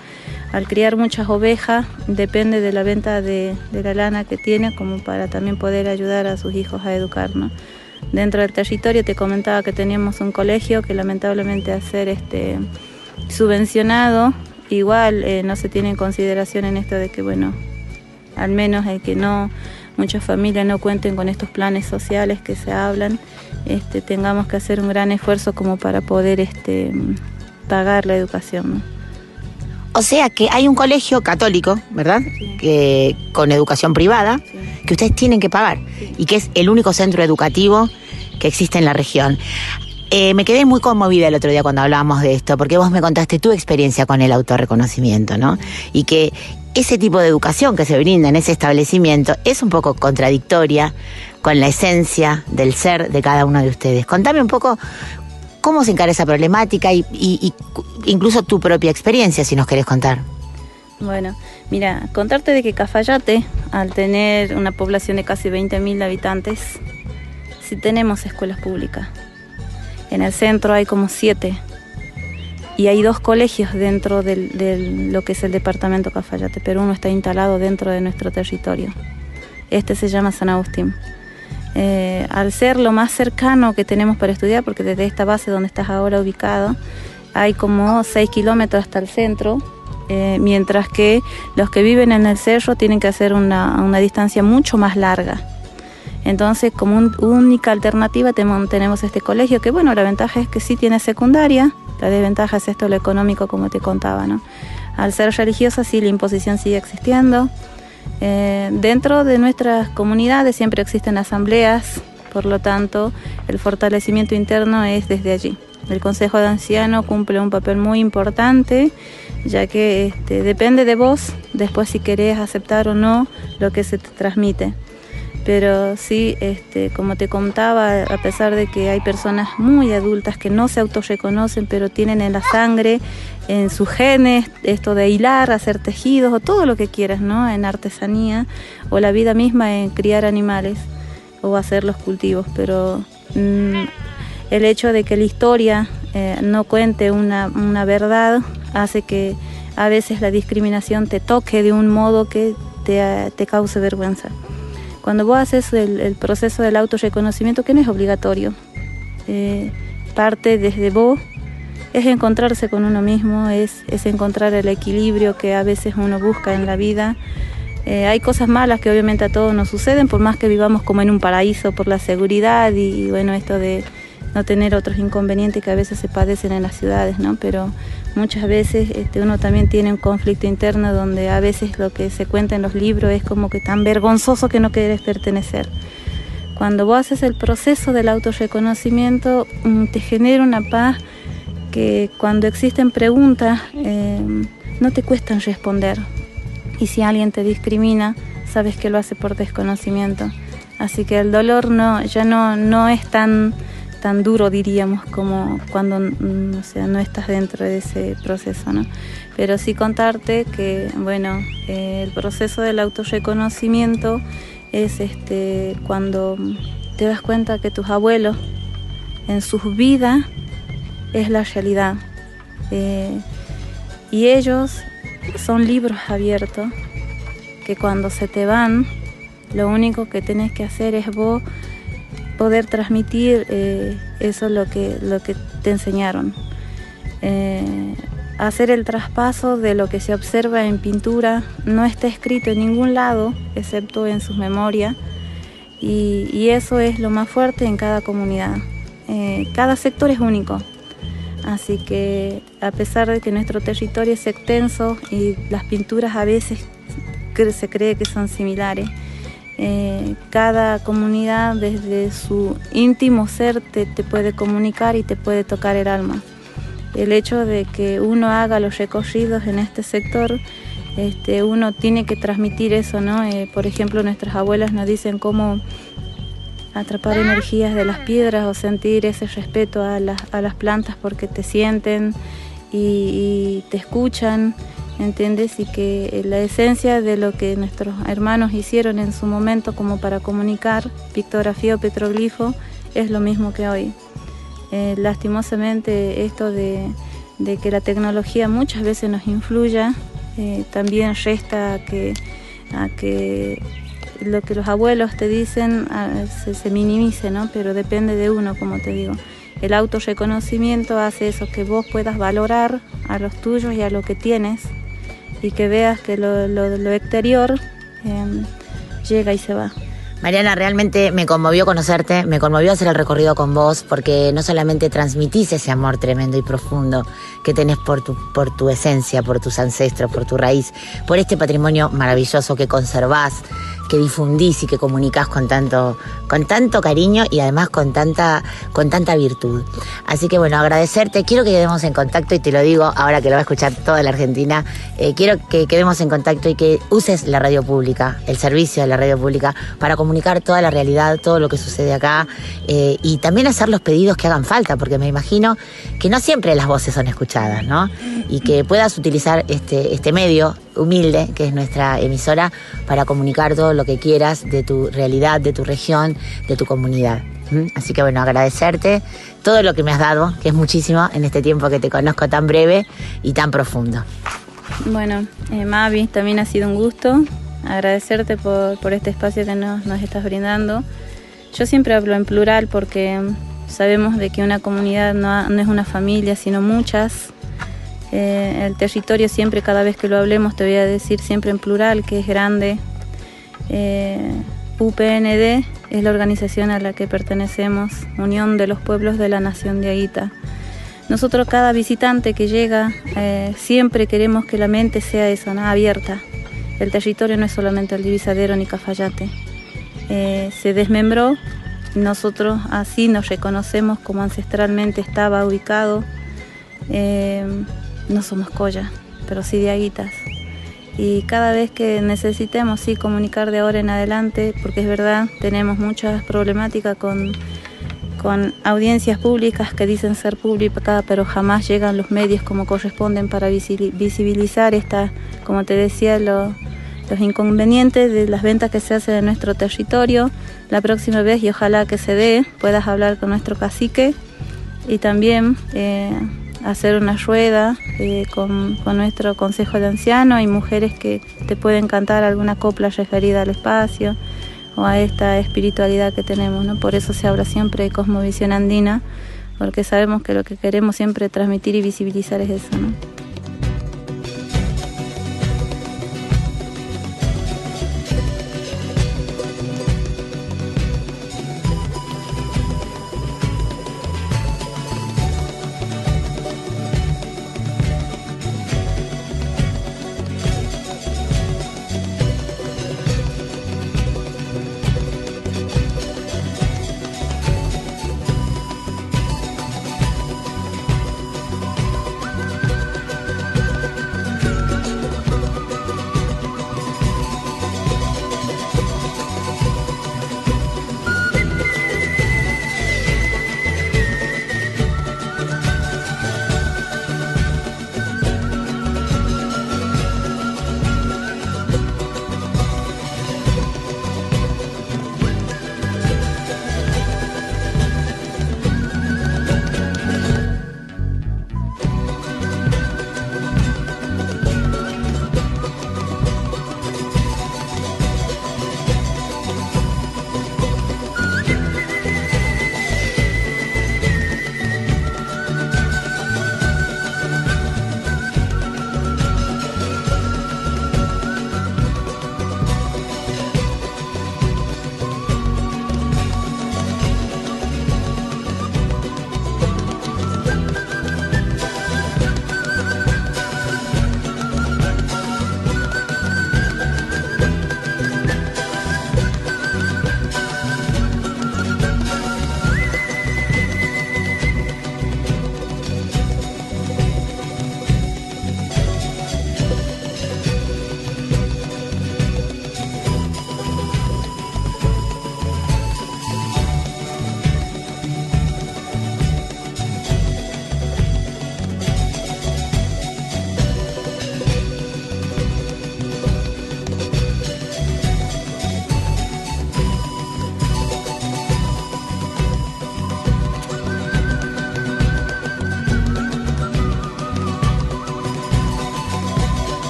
al criar muchas ovejas depende de la venta de, la lana que tiene como para también poder ayudar a sus hijos a educar dentro del territorio te comentaba que teníamos un colegio que lamentablemente a ser este subvencionado igual eh, no se tiene en consideración en esto de que bueno al menos el que no muchas familias no cuenten con estos planes sociales que se hablan este, tengamos que hacer un gran esfuerzo como para poder este pagar la educación ¿no? O sea que hay un colegio católico, ¿verdad? Que, con educación privada, que ustedes tienen que pagar y que es el único centro educativo que existe en la región. Eh, me quedé muy conmovida el otro día cuando hablábamos de esto, porque vos me contaste tu experiencia con el autorreconocimiento, ¿no? Y que ese tipo de educación que se brinda en ese establecimiento es un poco contradictoria con la esencia del ser de cada uno de ustedes. Contame un poco cómo se encara esa problemática y, incluso tu propia experiencia, si nos querés contar. Bueno, mira, contarte de que Cafayate, al tener una población de casi 20.000 habitantes, sí tenemos escuelas públicas. En el centro hay como siete y hay dos colegios dentro del- lo que es el departamento Cafayate, pero uno está instalado dentro de nuestro territorio. Este se llama San Agustín. Eh, al ser lo más cercano que tenemos para estudiar, porque desde esta base donde estás ahora ubicado, hay como 6 kilómetros hasta el centro, eh, mientras que los que viven en el cerro tienen que hacer una distancia mucho más larga. Entonces, como un- única alternativa tenemos este colegio, que bueno, la ventaja es que sí tiene secundaria, la desventaja es esto lo económico, como te contaba, ¿no? Al ser religiosa, sí, la imposición sigue existiendo. Eh, dentro de nuestras comunidades siempre existen asambleas, por lo tanto, el fortalecimiento interno es desde allí. El Consejo de Anciano cumple un papel muy importante, ya que este, depende de vos después si querés aceptar o no lo que se te transmite. Pero sí, este, como te contaba, a pesar de que hay personas muy adultas que no se autorreconocen, pero tienen en la sangre, en sus genes, esto de hilar, hacer tejidos o todo lo que quieras, ¿no? En artesanía o la vida misma en criar animales o hacer los cultivos. Pero mm, el hecho de que la historia eh, no cuente una, verdad hace que a veces la discriminación te toque de un modo que te cause vergüenza. Cuando vos haces el, el proceso del autorreconocimiento, que no es obligatorio, eh, parte desde vos, es encontrarse con uno mismo, es, es encontrar el equilibrio que a veces uno busca en la vida. Eh, hay cosas malas que obviamente a todos nos suceden, por más que vivamos como en un paraíso por la seguridad y, y bueno, esto de no tener otros inconvenientes que a veces se padecen en las ciudades, ¿no? Pero muchas veces este, uno también tiene un conflicto interno donde a veces lo que se cuenta en los libros es como que tan vergonzoso que no quieres pertenecer. Cuando vos haces el proceso del autorreconocimiento, mm, te genera una paz que cuando existen preguntas eh, no te cuestan responder. Y si alguien te discrimina, sabes que lo hace por desconocimiento. Así que el dolor no, ya no, no es tan, tan duro, diríamos, como cuando mm, no estás dentro de ese proceso. ¿no? Pero sí contarte que bueno, eh, el proceso del autorreconocimiento es este, cuando te das cuenta que tus abuelos en sus vidas es la realidad. Eh, y ellos son libros abiertos que cuando se te van, lo único que tenés que hacer es vos poder transmitir eh, eso lo que, lo que te enseñaron. Eh, hacer el traspaso de lo que se observa en pintura no está escrito en ningún lado, excepto en sus memorias, y, eso es lo más fuerte en cada comunidad. Eh, cada sector es único, así que a pesar de que nuestro territorio es extenso y las pinturas a veces se cree que son similares, eh, cada comunidad desde su íntimo ser te, te puede comunicar y te puede tocar el alma. El hecho de que uno haga los recorridos en este sector, este, uno tiene que transmitir eso, ¿no? Eh, por ejemplo, nuestras abuelas nos dicen cómo atrapar energías de las piedras o sentir ese respeto a las, a las plantas porque te sienten y, y te escuchan, ¿entiendes? Y que la esencia de lo que nuestros hermanos hicieron en su momento como para comunicar, pictografía o petroglifo, es lo mismo que hoy. Eh, lastimosamente esto de, que la tecnología muchas veces nos influya, eh, también resta a que, a que lo que los abuelos te dicen ah, se, se minimice, ¿no? Pero depende de uno, como te digo. El autorreconocimiento hace eso, que vos puedas valorar a los tuyos y a lo que tienes y que veas que lo, lo- lo exterior eh, llega y se va. Mariana, realmente me conmovió conocerte, me conmovió hacer el recorrido con vos, porque no solamente transmitís ese amor tremendo y profundo que tenés por tu, por tu esencia, por tus ancestros, por tu raíz, por este patrimonio maravilloso que conservás, que difundís y que comunicás con tanto, con tanto cariño y además con tanta, con tanta virtud. Así que bueno, agradecerte, quiero que quedemos en contacto y te lo digo ahora que lo va a escuchar toda la Argentina, eh, quiero que quedemos en contacto y que uses la radio pública, el servicio de la radio pública, para comunicar toda la realidad, todo lo que sucede acá eh, y también hacer los pedidos que hagan falta, porque me imagino que no siempre las voces son escuchadas, ¿no? Y que puedas utilizar este, este medio humilde, que es nuestra emisora, para comunicar todo lo que quieras de tu realidad, de tu región, de tu comunidad. Así que bueno, agradecerte todo lo que me has dado, que es muchísimo en este tiempo que te conozco tan breve y tan profundo. Bueno, eh, Mavi, también ha sido un gusto agradecerte por, por este espacio que nos, nos estás brindando. Yo siempre hablo en plural porque sabemos de que una comunidad no, no es una familia, sino muchas. Eh, el territorio siempre, cada vez que lo hablemos, te voy a decir siempre en plural, que es grande. Eh, UPND es la organización a la que pertenecemos, Unión de los Pueblos de la Nación de Aguita. Nosotros cada visitante que llega eh, siempre queremos que la mente sea eso, ¿no? abierta. El territorio no es solamente el divisadero ni Cafayate. Eh, se desmembró, nosotros así nos reconocemos como ancestralmente estaba ubicado. Eh, no somos Coya, pero sí de Aguitas. Y cada vez que necesitemos sí comunicar de ahora en adelante, porque es verdad, tenemos muchas problemáticas con con audiencias públicas que dicen ser públicas, pero jamás llegan los medios como corresponden para visi- visibilizar esta, como te decía, lo- los inconvenientes de las ventas que se hacen en nuestro territorio. La próxima vez, y ojalá que se dé, puedas hablar con nuestro cacique y también eh, hacer una rueda eh, con, con nuestro consejo de ancianos y mujeres que te pueden cantar alguna copla referida al espacio o a esta espiritualidad que tenemos, ¿no? Por eso se habla siempre de cosmovisión andina, porque sabemos que lo que queremos siempre transmitir y visibilizar es eso.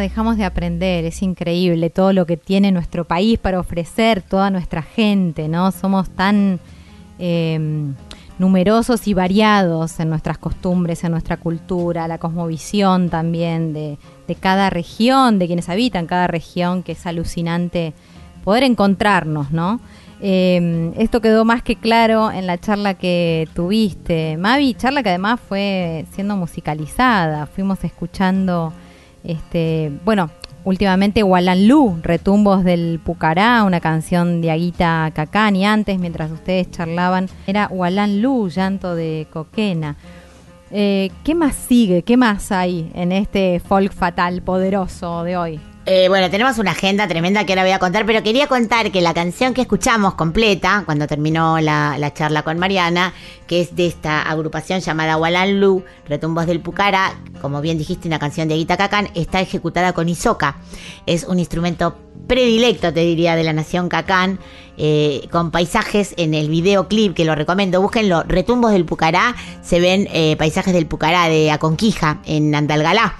Dejamos de aprender, es increíble todo lo que tiene nuestro país para ofrecer, toda nuestra gente, ¿no? Somos tan eh, numerosos y variados en nuestras costumbres, en nuestra cultura, la cosmovisión también de, de cada región, de quienes habitan cada región, que es alucinante poder encontrarnos, ¿no? Eh, esto quedó más que claro en la charla que tuviste, Mavi, charla que además fue siendo musicalizada. Fuimos escuchando, este, bueno, últimamente Walanlu, Retumbos del Pucará, una canción de Aguita Cacani. Antes, mientras ustedes charlaban, era Walanlu, llanto de Coquena. Eh, ¿Qué más sigue? ¿Qué más hay en este folk fatal poderoso de hoy? Eh, bueno, tenemos una agenda tremenda que ahora voy a contar, pero quería contar que la canción que escuchamos completa, cuando terminó la, la charla con Mariana, que es de esta agrupación llamada Walanlu, Retumbos del Pucara, como bien dijiste, una canción de Guita Cacán, está ejecutada con isoca. Es un instrumento predilecto, te diría, de la nación Cacán, eh, con paisajes en el videoclip, que lo recomiendo, búsquenlo, Retumbos del Pucará, se ven eh, paisajes del Pucará de Aconquija, en Andalgalá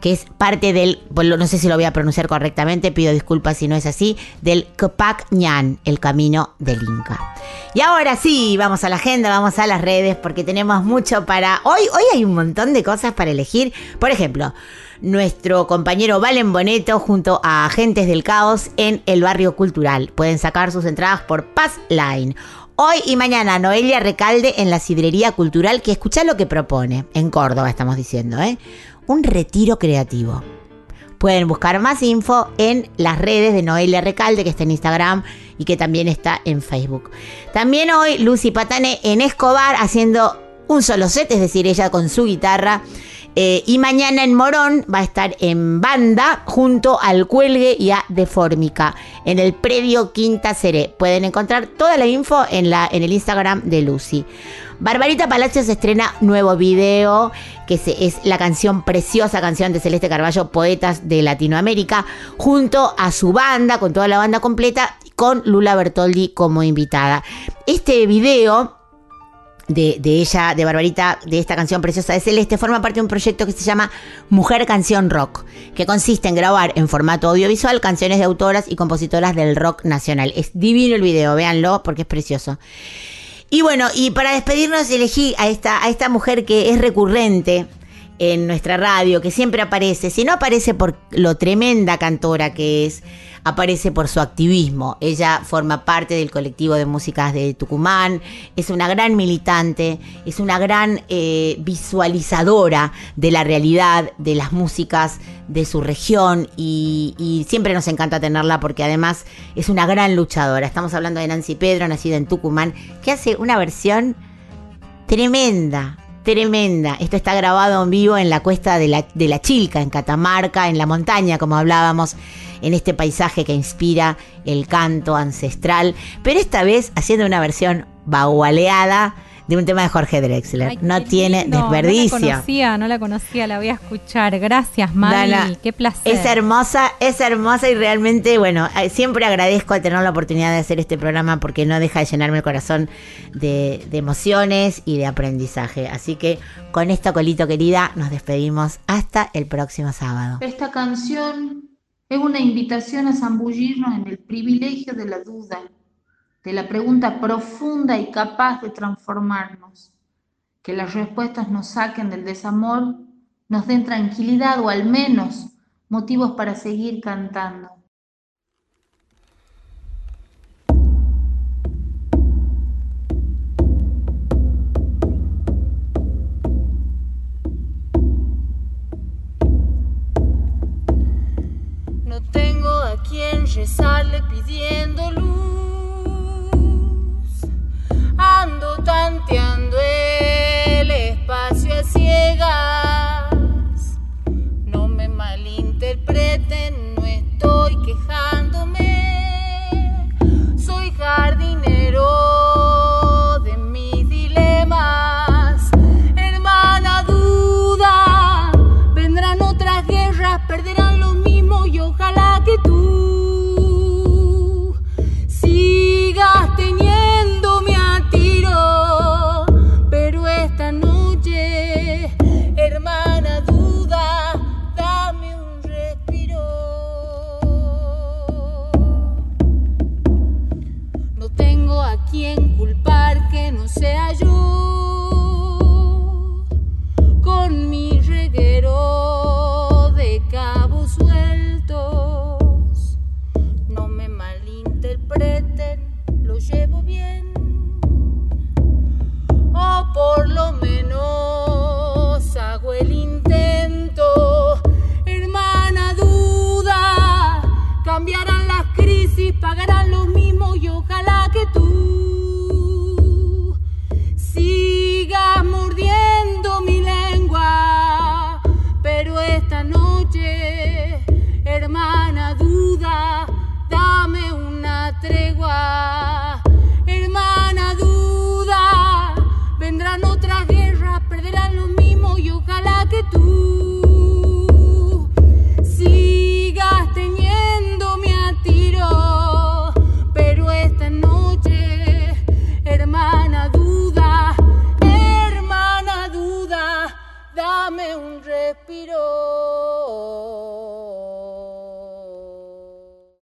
que es parte del, bueno, no sé si lo voy a pronunciar correctamente, pido disculpas si no es así, del Copac Ñan, el camino del Inca. Y ahora sí, vamos a la agenda, vamos a las redes, porque tenemos mucho para... Hoy, hoy hay un montón de cosas para elegir. Por ejemplo, nuestro compañero Valen Boneto junto a Agentes del Caos en el Barrio Cultural. Pueden sacar sus entradas por Pass Line. Hoy y mañana Noelia Recalde en la Sidrería Cultural, que escucha lo que propone. En Córdoba estamos diciendo, ¿eh? Un retiro creativo. Pueden buscar más info en las redes de Noelia Recalde, que está en Instagram y que también está en Facebook. También hoy Lucy Patane en Escobar haciendo un solo set, es decir, ella con su guitarra. Eh, y mañana en Morón va a estar en banda junto al Cuelgue y a Deformica en el predio Quinta Seré. Pueden encontrar toda la info en, la, en el Instagram de Lucy. Barbarita Palacios estrena nuevo video, que se- es la canción preciosa, canción de Celeste Carballo, Poetas de Latinoamérica, junto a su banda, con toda la banda completa, con Lula Bertoldi como invitada. Este video de, ella, de Barbarita, de esta canción preciosa de Celeste, forma parte de un proyecto que se llama Mujer Canción Rock, que consiste en grabar en formato audiovisual canciones de autoras y compositoras del rock nacional. Es divino el video, véanlo porque es precioso. Y bueno, y para despedirnos elegí a esta, a esta mujer que es recurrente en nuestra radio, que siempre aparece. Si no aparece por lo tremenda cantora que es, aparece por su activismo. Ella forma parte del colectivo de músicas de Tucumán, es una gran militante, es una gran eh, visualizadora de la realidad, de las músicas de su región y, y siempre nos encanta tenerla porque además es una gran luchadora. Estamos hablando de Nancy Pedro, nacida en Tucumán, que hace una versión tremenda, tremenda. Esto está grabado en vivo en la cuesta de la, de la Chilca, en Catamarca, en la montaña, como hablábamos, en este paisaje que inspira el canto ancestral, pero esta vez haciendo una versión bagualeada de un tema de Jorge Drexler. Ay, no tiene lindo, desperdicio. No la conocía, no la conocía, la voy a escuchar. Gracias, Mari. Dana, Qué placer. Es hermosa, es hermosa y realmente, bueno, eh, siempre agradezco al tener la oportunidad de hacer este programa porque no deja de llenarme el corazón de, de emociones y de aprendizaje. Así que con esta colito querida nos despedimos hasta el próximo sábado. Esta canción es una invitación a zambullirnos en el privilegio de la duda, de la pregunta profunda y capaz de transformarnos. Que las respuestas nos saquen del desamor, nos den tranquilidad o al menos motivos para seguir cantando. No tengo a quien rezarle pidiendo